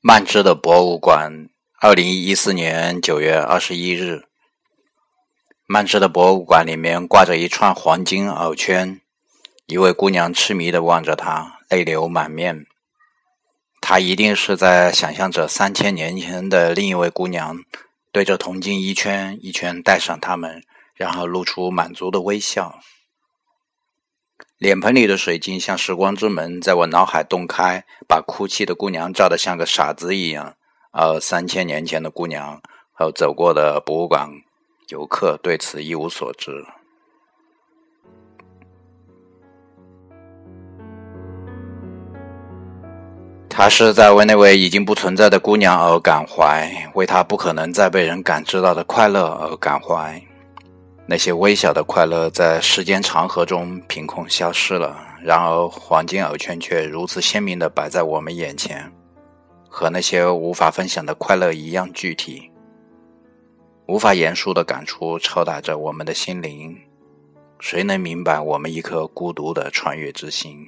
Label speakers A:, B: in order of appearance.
A: 曼芝的博物馆，二零一四年九月二十一日。曼芝的博物馆里面挂着一串黄金耳圈，一位姑娘痴迷的望着它，泪流满面。她一定是在想象着三千年前的另一位姑娘，对着铜镜一圈一圈戴上它们，然后露出满足的微笑。脸盆里的水晶像时光之门，在我脑海洞开，把哭泣的姑娘照得像个傻子一样。而三千年前的姑娘和走过的博物馆游客对此一无所知。他是在为那位已经不存在的姑娘而感怀，为她不可能再被人感知到的快乐而感怀。那些微小的快乐在时间长河中凭空消失了，然而黄金耳圈却如此鲜明地摆在我们眼前，和那些无法分享的快乐一样具体。无法言述的感触敲打着我们的心灵，谁能明白我们一颗孤独的穿越之心？